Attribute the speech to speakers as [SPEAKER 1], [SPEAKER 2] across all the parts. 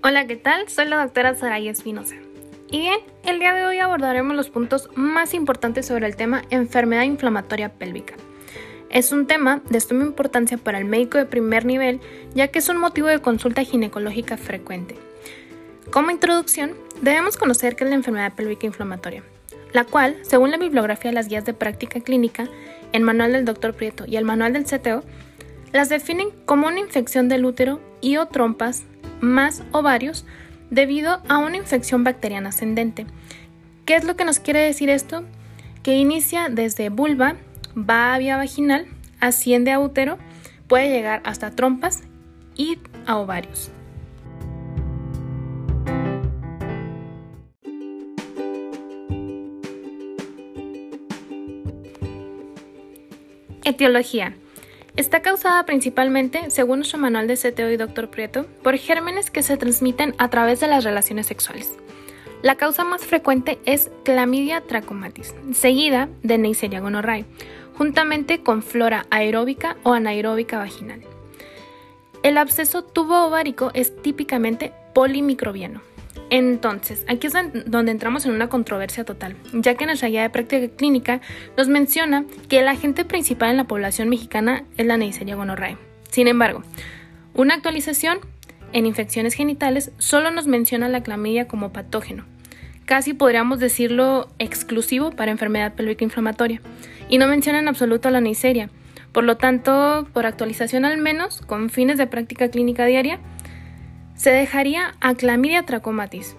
[SPEAKER 1] Hola, ¿qué tal? Soy la doctora Saraya Espinosa. Y bien, el día de hoy abordaremos los puntos más importantes sobre el tema enfermedad inflamatoria pélvica. Es un tema de suma importancia para el médico de primer nivel, ya que es un motivo de consulta ginecológica frecuente. Como introducción, debemos conocer qué es la enfermedad pélvica inflamatoria, la cual, según la bibliografía de las guías de práctica clínica, el manual del Dr. Prieto y el manual del CTO, las definen como una infección del útero y o trompas más ovarios debido a una infección bacteriana ascendente. ¿Qué es lo que nos quiere decir esto? Que inicia desde vulva, va a vía vaginal, asciende a útero, puede llegar hasta trompas y a ovarios. Etiología. Está causada principalmente, según nuestro manual de CTO y Dr. Prieto, por gérmenes que se transmiten a través de las relaciones sexuales. La causa más frecuente es Clamidia trachomatis, seguida de Neisseria gonorrhoeae, juntamente con flora aeróbica o anaeróbica vaginal. El absceso tubo ovárico es típicamente polimicrobiano, entonces, aquí es donde entramos en una controversia total, ya que nuestra guía de práctica clínica nos menciona que el agente principal en la población mexicana es la Neisseria gonorrhoeae. Sin embargo, una actualización en infecciones genitales solo nos menciona la clamidia como patógeno. Casi podríamos decirlo exclusivo para enfermedad pélvica inflamatoria, y no menciona en absoluto la Neisseria. Por lo tanto, por actualización al menos, con fines de práctica clínica diaria, se dejaría a clamidia trachomatis.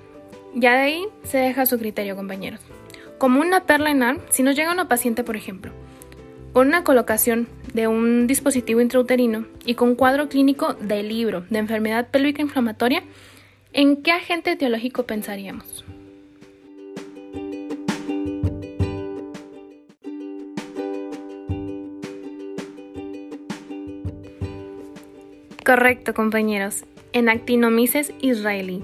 [SPEAKER 1] Ya de ahí se deja a su criterio, compañeros. Como una perla en arm, si nos llega una paciente, por ejemplo, con una colocación de un dispositivo intrauterino y con cuadro clínico de libro de enfermedad pélvica inflamatoria, ¿en qué agente etiológico pensaríamos? Correcto, compañeros en Actinomyces israelí.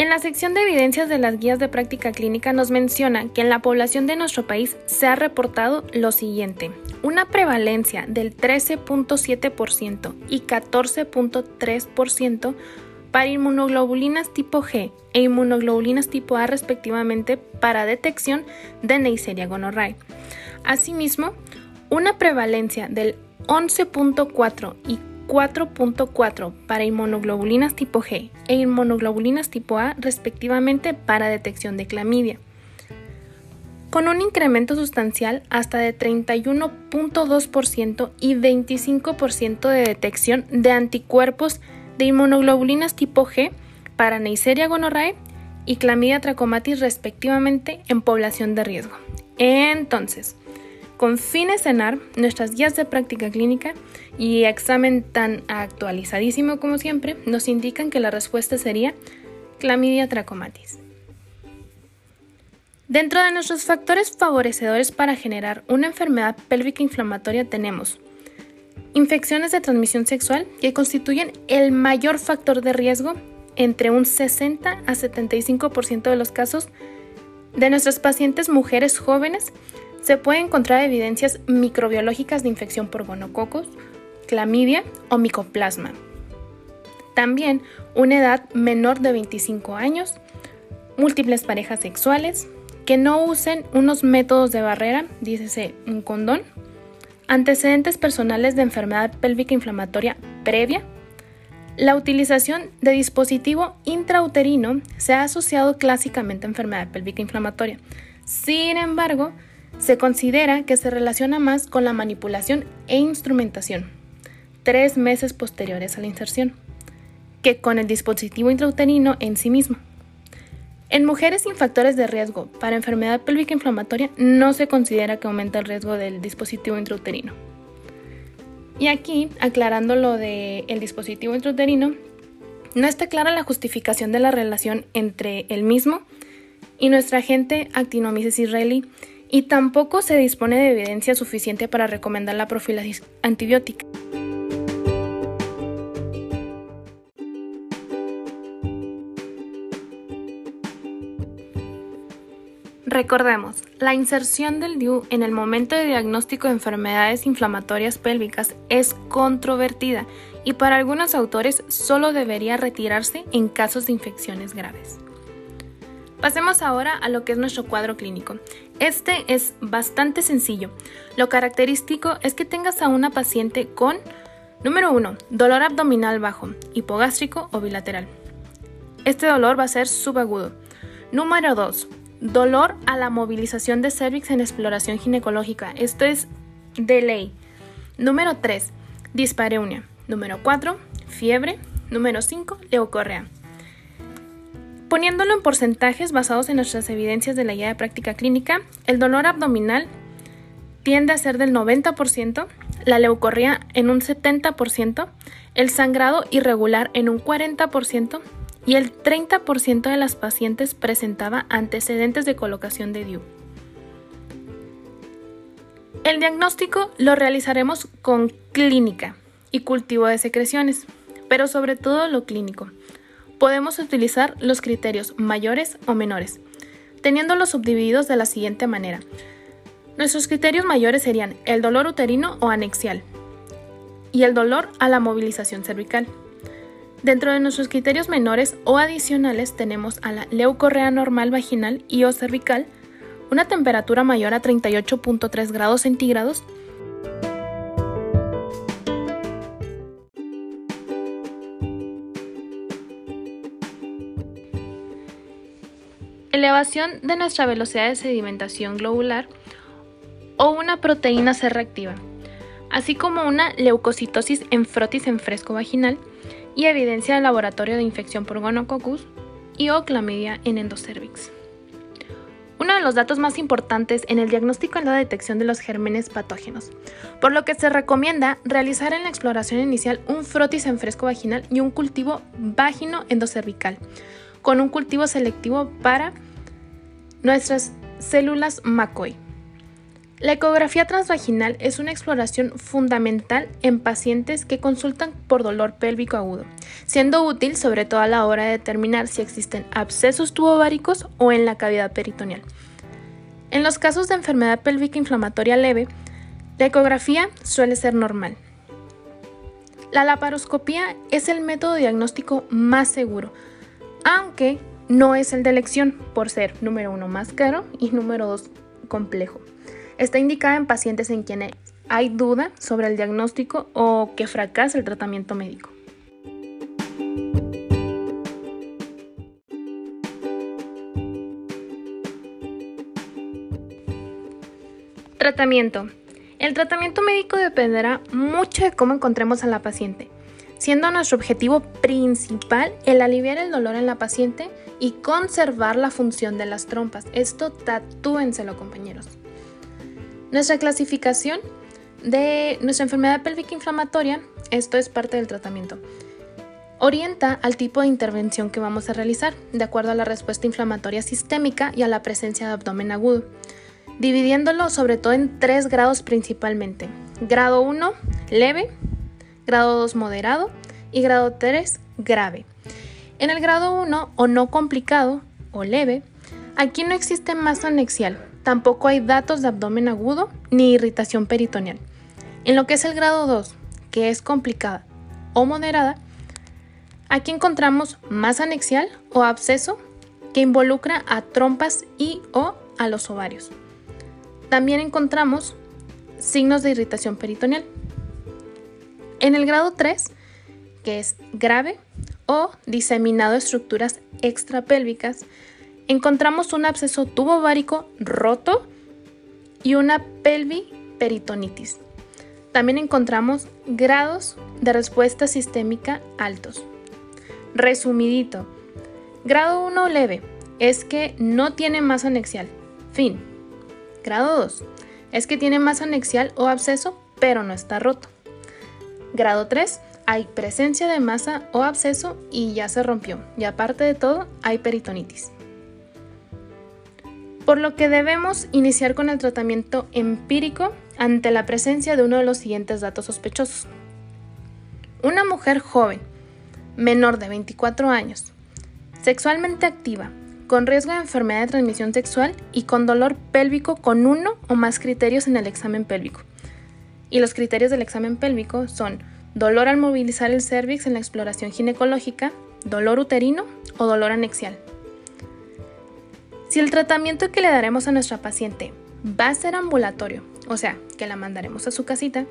[SPEAKER 1] En la sección de evidencias de las guías de práctica clínica nos menciona que en la población de nuestro país se ha reportado lo siguiente, una prevalencia del 13.7% y 14.3% para inmunoglobulinas tipo G e inmunoglobulinas tipo A respectivamente para detección de Neisseria gonorrhoeae. Asimismo, una prevalencia del 11.4 y 4.4 para inmunoglobulinas tipo G e inmunoglobulinas tipo A respectivamente para detección de clamidia, con un incremento sustancial hasta de 31.2% y 25% de detección de anticuerpos de inmunoglobulinas tipo G para Neisseria gonorrhoeae y Clamidia trachomatis respectivamente en población de riesgo. Entonces, con fines de NAR, nuestras guías de práctica clínica y examen tan actualizadísimo como siempre nos indican que la respuesta sería clamidia trachomatis. Dentro de nuestros factores favorecedores para generar una enfermedad pélvica inflamatoria tenemos infecciones de transmisión sexual que constituyen el mayor factor de riesgo entre un 60 a 75% de los casos de nuestras pacientes mujeres jóvenes se puede encontrar evidencias microbiológicas de infección por gonococos, clamidia o micoplasma. También una edad menor de 25 años, múltiples parejas sexuales, que no usen unos métodos de barrera, dícese un condón, antecedentes personales de enfermedad pélvica inflamatoria previa, la utilización de dispositivo intrauterino se ha asociado clásicamente a enfermedad pélvica inflamatoria. Sin embargo, se considera que se relaciona más con la manipulación e instrumentación, tres meses posteriores a la inserción, que con el dispositivo intrauterino en sí mismo. En mujeres sin factores de riesgo para enfermedad pélvica inflamatoria no se considera que aumenta el riesgo del dispositivo intrauterino. Y aquí, aclarando lo del dispositivo intrauterino, no está clara la justificación de la relación entre el mismo y nuestra agente actinomyces israelí y tampoco se dispone de evidencia suficiente para recomendar la profilaxis antibiótica. Recordemos, la inserción del DIU en el momento de diagnóstico de enfermedades inflamatorias pélvicas es controvertida y para algunos autores solo debería retirarse en casos de infecciones graves. Pasemos ahora a lo que es nuestro cuadro clínico. Este es bastante sencillo. Lo característico es que tengas a una paciente con, número 1, dolor abdominal bajo, hipogástrico o bilateral. Este dolor va a ser subagudo. Número 2, Dolor a la movilización de cervix en exploración ginecológica. Esto es de ley. Número 3. Dispareunia. Número 4. Fiebre. Número 5. Leucorrea. Poniéndolo en porcentajes basados en nuestras evidencias de la guía de práctica clínica, el dolor abdominal tiende a ser del 90%, la leucorrea en un 70%, el sangrado irregular en un 40%, y el 30% de las pacientes presentaba antecedentes de colocación de DIU. El diagnóstico lo realizaremos con clínica y cultivo de secreciones, pero sobre todo lo clínico. Podemos utilizar los criterios mayores o menores, teniéndolos subdivididos de la siguiente manera. Nuestros criterios mayores serían el dolor uterino o anexial y el dolor a la movilización cervical. Dentro de nuestros criterios menores o adicionales tenemos a la leucorrea normal vaginal y o cervical, una temperatura mayor a 38.3 grados centígrados, elevación de nuestra velocidad de sedimentación globular o una proteína C reactiva, así como una leucocitosis en frotis en fresco vaginal y evidencia de laboratorio de infección por gonococcus y o en endocervix. Uno de los datos más importantes en el diagnóstico es la detección de los gérmenes patógenos, por lo que se recomienda realizar en la exploración inicial un frotis en fresco vaginal y un cultivo vagino endocervical, con un cultivo selectivo para nuestras células McCoy. La ecografía transvaginal es una exploración fundamental en pacientes que consultan por dolor pélvico agudo, siendo útil sobre todo a la hora de determinar si existen abscesos tubováricos o en la cavidad peritoneal. En los casos de enfermedad pélvica inflamatoria leve, la ecografía suele ser normal. La laparoscopía es el método diagnóstico más seguro, aunque no es el de elección por ser número uno más caro y número dos complejo. Está indicada en pacientes en quienes hay duda sobre el diagnóstico o que fracasa el tratamiento médico. Tratamiento. El tratamiento médico dependerá mucho de cómo encontremos a la paciente, siendo nuestro objetivo principal el aliviar el dolor en la paciente y conservar la función de las trompas. Esto tatúenselo, compañeros. Nuestra clasificación de nuestra enfermedad pélvica inflamatoria, esto es parte del tratamiento, orienta al tipo de intervención que vamos a realizar, de acuerdo a la respuesta inflamatoria sistémica y a la presencia de abdomen agudo, dividiéndolo sobre todo en tres grados principalmente. Grado 1, leve, grado 2, moderado y grado 3, grave. En el grado 1 o no complicado o leve, aquí no existe masa anexial, Tampoco hay datos de abdomen agudo ni irritación peritoneal. En lo que es el grado 2, que es complicada o moderada, aquí encontramos masa anexial o absceso que involucra a trompas y o a los ovarios. También encontramos signos de irritación peritoneal. En el grado 3, que es grave o diseminado estructuras extrapélvicas, encontramos un absceso tubovárico roto y una pelviperitonitis. También encontramos grados de respuesta sistémica altos. Resumidito. Grado 1 leve es que no tiene masa anexial. Fin. Grado 2 es que tiene masa anexial o absceso, pero no está roto. Grado 3 hay presencia de masa o absceso y ya se rompió. Y aparte de todo, hay peritonitis por lo que debemos iniciar con el tratamiento empírico ante la presencia de uno de los siguientes datos sospechosos. Una mujer joven, menor de 24 años, sexualmente activa, con riesgo de enfermedad de transmisión sexual y con dolor pélvico con uno o más criterios en el examen pélvico. Y los criterios del examen pélvico son dolor al movilizar el cervix en la exploración ginecológica, dolor uterino o dolor anexial. Si el tratamiento que le daremos a nuestra paciente va a ser ambulatorio, o sea, que la mandaremos a su casita,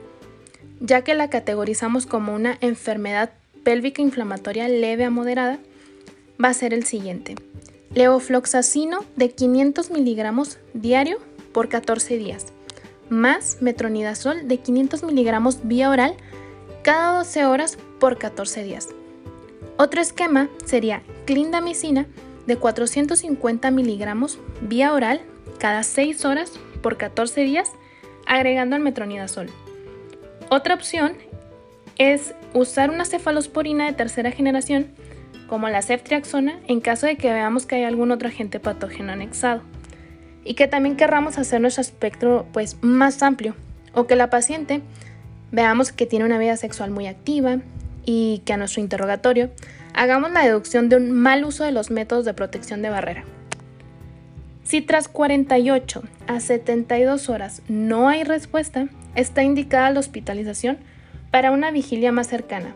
[SPEAKER 1] ya que la categorizamos como una enfermedad pélvica inflamatoria leve a moderada, va a ser el siguiente. Levofloxacino de 500 miligramos diario por 14 días, más metronidazol de 500 miligramos vía oral cada 12 horas por 14 días. Otro esquema sería clindamicina de 450 miligramos vía oral cada 6 horas por 14 días, agregando el metronidazol. Otra opción es usar una cefalosporina de tercera generación, como la ceftriaxona, en caso de que veamos que hay algún otro agente patógeno anexado. Y que también querramos hacer nuestro espectro pues, más amplio, o que la paciente veamos que tiene una vida sexual muy activa y que a nuestro interrogatorio hagamos la deducción de un mal uso de los métodos de protección de barrera. Si tras 48 a 72 horas no hay respuesta, está indicada la hospitalización para una vigilia más cercana,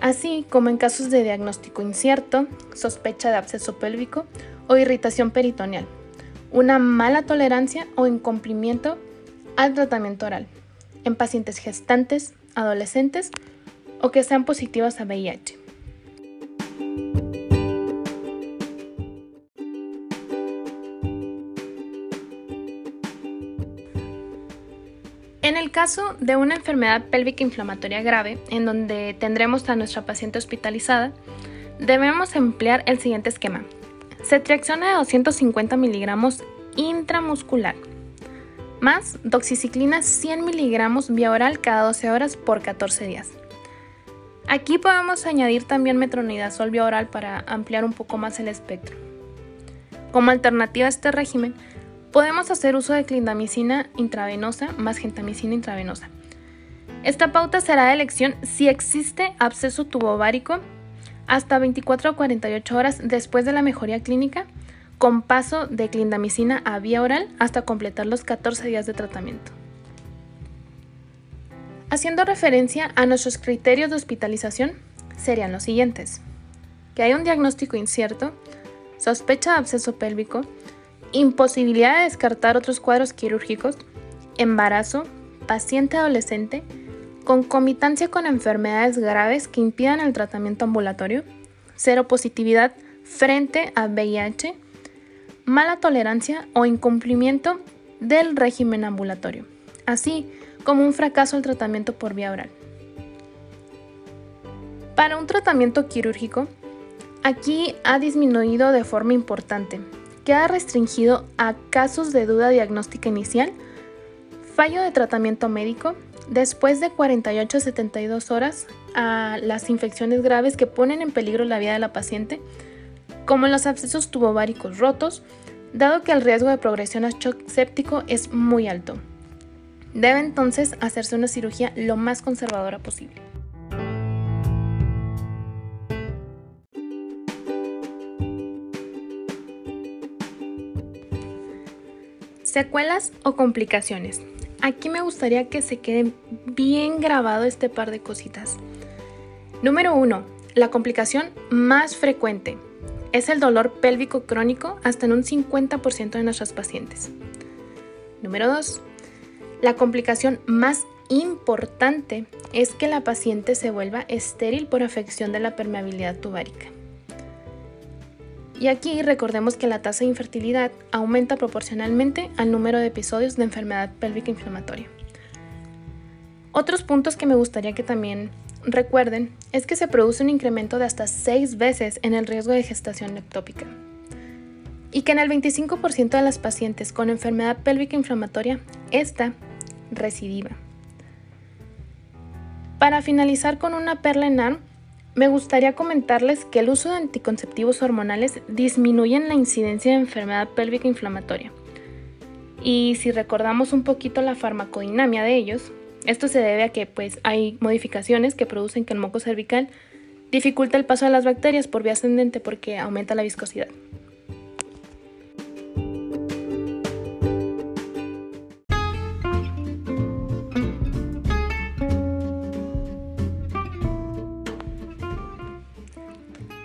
[SPEAKER 1] así como en casos de diagnóstico incierto, sospecha de absceso pélvico o irritación peritoneal, una mala tolerancia o incumplimiento al tratamiento oral, en pacientes gestantes, adolescentes o que sean positivas a VIH. En el caso de una enfermedad pélvica inflamatoria grave, en donde tendremos a nuestra paciente hospitalizada, debemos emplear el siguiente esquema. Cetriaxona de 250 miligramos intramuscular, más doxiciclina 100 miligramos vía oral cada 12 horas por 14 días. Aquí podemos añadir también metronidazol vía oral para ampliar un poco más el espectro. Como alternativa a este régimen, Podemos hacer uso de clindamicina intravenosa más gentamicina intravenosa. Esta pauta será de elección si existe absceso tubovárico hasta 24 a 48 horas después de la mejoría clínica, con paso de clindamicina a vía oral hasta completar los 14 días de tratamiento. Haciendo referencia a nuestros criterios de hospitalización, serían los siguientes. Que hay un diagnóstico incierto, sospecha de absceso pélvico, imposibilidad de descartar otros cuadros quirúrgicos, embarazo, paciente adolescente, concomitancia con enfermedades graves que impidan el tratamiento ambulatorio, seropositividad frente a VIH, mala tolerancia o incumplimiento del régimen ambulatorio, así como un fracaso al tratamiento por vía oral. Para un tratamiento quirúrgico, aquí ha disminuido de forma importante queda restringido a casos de duda diagnóstica inicial, fallo de tratamiento médico, después de 48 a 72 horas a las infecciones graves que ponen en peligro la vida de la paciente, como los abscesos tubováricos rotos, dado que el riesgo de progresión a shock séptico es muy alto. Debe entonces hacerse una cirugía lo más conservadora posible. Secuelas o complicaciones. Aquí me gustaría que se quede bien grabado este par de cositas. Número 1. La complicación más frecuente es el dolor pélvico crónico hasta en un 50% de nuestras pacientes. Número 2. La complicación más importante es que la paciente se vuelva estéril por afección de la permeabilidad tubárica. Y aquí recordemos que la tasa de infertilidad aumenta proporcionalmente al número de episodios de enfermedad pélvica inflamatoria. Otros puntos que me gustaría que también recuerden es que se produce un incremento de hasta 6 veces en el riesgo de gestación ectópica y que en el 25% de las pacientes con enfermedad pélvica inflamatoria, esta recidiva. Para finalizar con una perla en ARM, me gustaría comentarles que el uso de anticonceptivos hormonales disminuye la incidencia de enfermedad pélvica inflamatoria. Y si recordamos un poquito la farmacodinamia de ellos, esto se debe a que pues, hay modificaciones que producen que el moco cervical dificulta el paso de las bacterias por vía ascendente porque aumenta la viscosidad.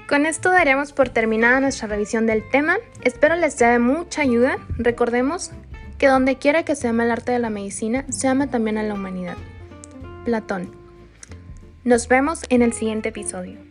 [SPEAKER 1] Con esto daremos por terminada nuestra revisión del tema. Espero les sea de mucha ayuda. Recordemos que donde quiera que se ama el arte de la medicina, se ama también a la humanidad. Platón. Nos vemos en el siguiente episodio.